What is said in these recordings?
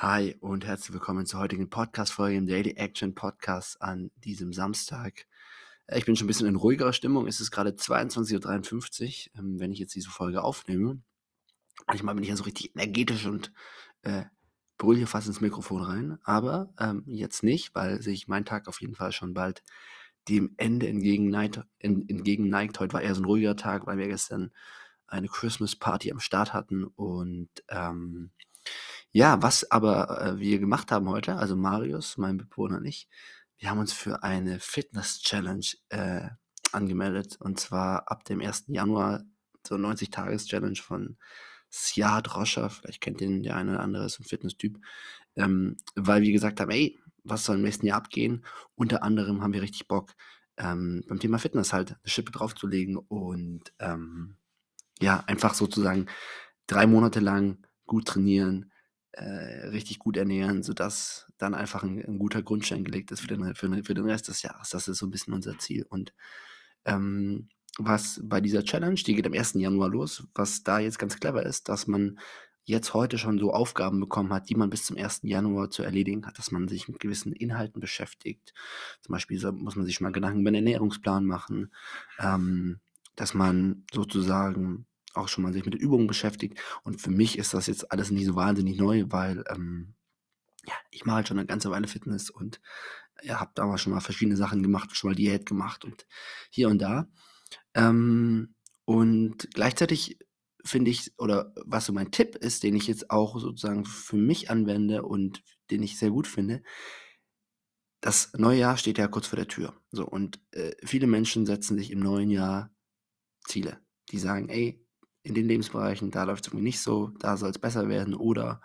Hi und herzlich willkommen zur heutigen Podcast-Folge im Daily Action Podcast an diesem Samstag. Äh, ich bin schon ein bisschen in ruhigerer Stimmung. Es ist gerade 22.53 Uhr, ähm, wenn ich jetzt diese Folge aufnehme. Manchmal bin ich ja so richtig energetisch und äh, brülle hier fast ins Mikrofon rein. Aber ähm, jetzt nicht, weil sich mein Tag auf jeden Fall schon bald dem Ende entgegenneigt. entgegenneigt. Heute war eher so ein ruhiger Tag, weil wir gestern eine Christmas Party am Start hatten und ähm, ja, was aber, äh, wir gemacht haben heute, also Marius, mein Mitbewohner und ich, wir haben uns für eine Fitness-Challenge äh, angemeldet. Und zwar ab dem 1. Januar, so 90-Tages-Challenge von Siad Roscher. Vielleicht kennt den der eine oder andere, ist ein Fitness-Typ. Ähm, weil wir gesagt haben, ey, was soll im nächsten Jahr abgehen? Unter anderem haben wir richtig Bock, ähm, beim Thema Fitness halt eine Schippe draufzulegen und ähm, ja, einfach sozusagen drei Monate lang gut trainieren, richtig gut ernähren, sodass dann einfach ein, ein, guter Grundstein gelegt ist für den, für, für den Rest des Jahres. Das ist so ein bisschen unser Ziel. Und ähm, was bei dieser Challenge, die geht am 1. Januar los, was da jetzt ganz clever ist, dass man jetzt heute schon so Aufgaben bekommen hat, die man bis zum 1. Januar zu erledigen hat, dass man sich mit gewissen Inhalten beschäftigt. Zum Beispiel muss man sich mal Gedanken über den Ernährungsplan machen, ähm, dass man sozusagen auch schon mal sich mit Übungen beschäftigt. Und für mich ist das jetzt alles nicht so wahnsinnig neu, weil ähm, ja, ich mache halt schon eine ganze Weile Fitness und ja, habe damals schon mal verschiedene Sachen gemacht, schon mal Diät gemacht und hier und da. Ähm, und gleichzeitig finde ich, oder was so mein Tipp ist, den ich jetzt auch sozusagen für mich anwende und den ich sehr gut finde, das neue Jahr steht ja kurz vor der Tür. So, und äh, viele Menschen setzen sich im neuen Jahr Ziele. Die sagen, ey, in den Lebensbereichen, da läuft es irgendwie nicht so, da soll es besser werden oder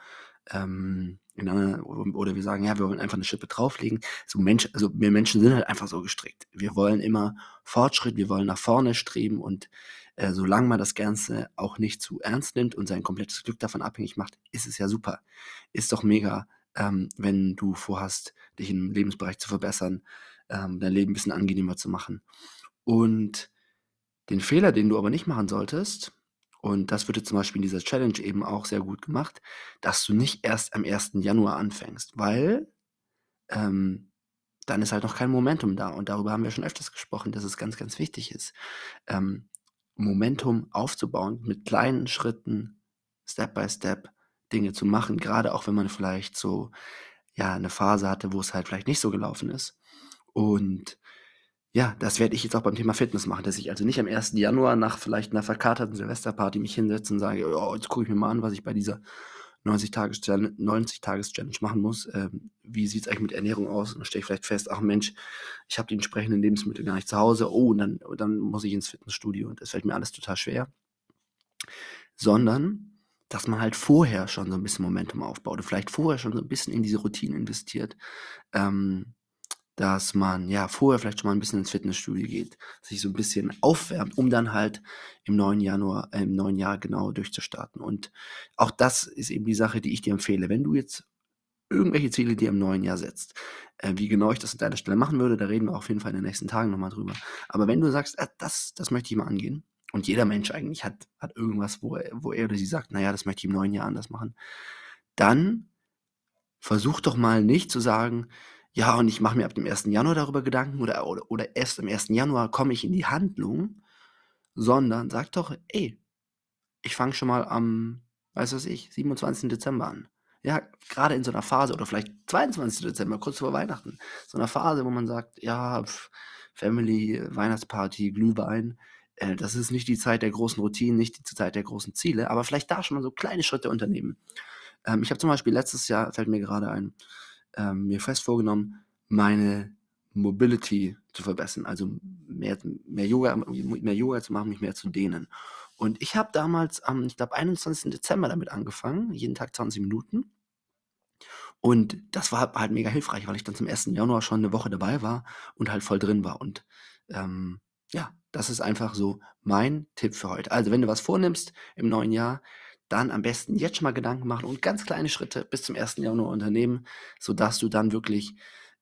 ähm, anderen, oder wir sagen, ja, wir wollen einfach eine Schippe drauflegen. So Mensch, also wir Menschen sind halt einfach so gestrickt. Wir wollen immer Fortschritt, wir wollen nach vorne streben und äh, solange man das Ganze auch nicht zu ernst nimmt und sein komplettes Glück davon abhängig macht, ist es ja super. Ist doch mega, ähm, wenn du vorhast, dich im Lebensbereich zu verbessern, ähm, dein Leben ein bisschen angenehmer zu machen. Und den Fehler, den du aber nicht machen solltest, und das jetzt zum Beispiel in dieser Challenge eben auch sehr gut gemacht, dass du nicht erst am 1. Januar anfängst, weil ähm, dann ist halt noch kein Momentum da. Und darüber haben wir schon öfters gesprochen, dass es ganz, ganz wichtig ist, ähm, Momentum aufzubauen, mit kleinen Schritten, Step by Step Dinge zu machen, gerade auch wenn man vielleicht so ja eine Phase hatte, wo es halt vielleicht nicht so gelaufen ist. Und ja, das werde ich jetzt auch beim Thema Fitness machen, dass ich also nicht am 1. Januar nach vielleicht einer verkaterten Silvesterparty mich hinsetze und sage: „Oh, jetzt gucke ich mir mal an, was ich bei dieser 90-Tages-Challenge 90 machen muss. Ähm, wie sieht es eigentlich mit Ernährung aus?“ Und dann stelle ich vielleicht fest: „Ach Mensch, ich habe die entsprechenden Lebensmittel gar nicht zu Hause. Oh, und dann dann muss ich ins Fitnessstudio und das fällt mir alles total schwer.“ Sondern, dass man halt vorher schon so ein bisschen Momentum aufbaut und vielleicht vorher schon so ein bisschen in diese Routine investiert, ähm dass man ja vorher vielleicht schon mal ein bisschen ins Fitnessstudio geht, sich so ein bisschen aufwärmt, um dann halt im neuen Januar, äh, im neuen Jahr genau durchzustarten. Und auch das ist eben die Sache, die ich dir empfehle. Wenn du jetzt irgendwelche Ziele dir im neuen Jahr setzt, äh, wie genau ich das an deiner Stelle machen würde, da reden wir auf jeden Fall in den nächsten Tagen nochmal drüber. Aber wenn du sagst, äh, das, das möchte ich mal angehen, und jeder Mensch eigentlich hat, hat irgendwas, wo er, wo er oder sie sagt, naja, das möchte ich im neuen Jahr anders machen, dann versuch doch mal nicht zu sagen, ja, und ich mache mir ab dem 1. Januar darüber Gedanken oder, oder, oder erst am 1. Januar komme ich in die Handlung, sondern sag doch, ey, ich fange schon mal am, weiß was ich, 27. Dezember an. Ja, gerade in so einer Phase oder vielleicht 22. Dezember, kurz vor Weihnachten. So einer Phase, wo man sagt, ja, pf, Family, Weihnachtsparty, Glühwein. Äh, das ist nicht die Zeit der großen Routinen, nicht die Zeit der großen Ziele, aber vielleicht da schon mal so kleine Schritte unternehmen. Ähm, ich habe zum Beispiel letztes Jahr, fällt mir gerade ein, ähm, mir fest vorgenommen, meine Mobility zu verbessern, also mehr, mehr, Yoga, mehr Yoga zu machen, mich mehr zu dehnen. Und ich habe damals am, ich glaube, 21. Dezember damit angefangen, jeden Tag 20 Minuten. Und das war halt mega hilfreich, weil ich dann zum 1. Januar schon eine Woche dabei war und halt voll drin war. Und ähm, ja, das ist einfach so mein Tipp für heute. Also, wenn du was vornimmst im neuen Jahr, dann am besten jetzt schon mal Gedanken machen und ganz kleine Schritte bis zum 1. Januar unternehmen, sodass du dann wirklich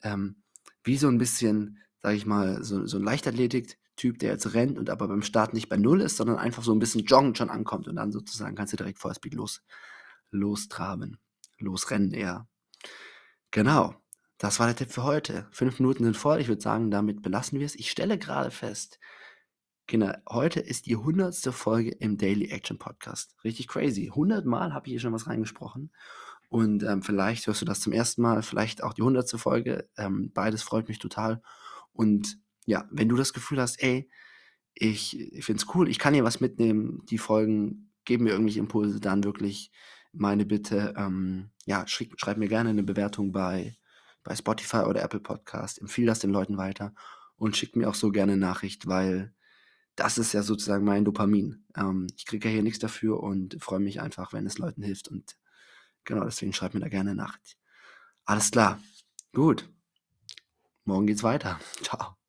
ähm, wie so ein bisschen, sage ich mal, so, so ein Leichtathletik-Typ, der jetzt rennt und aber beim Start nicht bei Null ist, sondern einfach so ein bisschen joggen schon ankommt und dann sozusagen kannst du direkt Vollspeed los, lostraben, losrennen eher. Genau, das war der Tipp für heute. Fünf Minuten sind voll. Ich würde sagen, damit belassen wir es. Ich stelle gerade fest, Kinder, heute ist die hundertste Folge im Daily Action Podcast. Richtig crazy. 100 Mal habe ich hier schon was reingesprochen. Und ähm, vielleicht hörst du das zum ersten Mal, vielleicht auch die hundertste Folge. Ähm, beides freut mich total. Und ja, wenn du das Gefühl hast, ey, ich, ich finde es cool, ich kann hier was mitnehmen, die Folgen geben mir irgendwelche Impulse, dann wirklich meine Bitte, ähm, ja, schreib, schreib, mir gerne eine Bewertung bei, bei Spotify oder Apple Podcast, empfehle das den Leuten weiter und schick mir auch so gerne eine Nachricht, weil das ist ja sozusagen mein Dopamin. Ähm, ich kriege ja hier nichts dafür und freue mich einfach, wenn es Leuten hilft und genau deswegen schreib mir da gerne Nachricht. Alles klar, gut. Morgen geht's weiter. Ciao.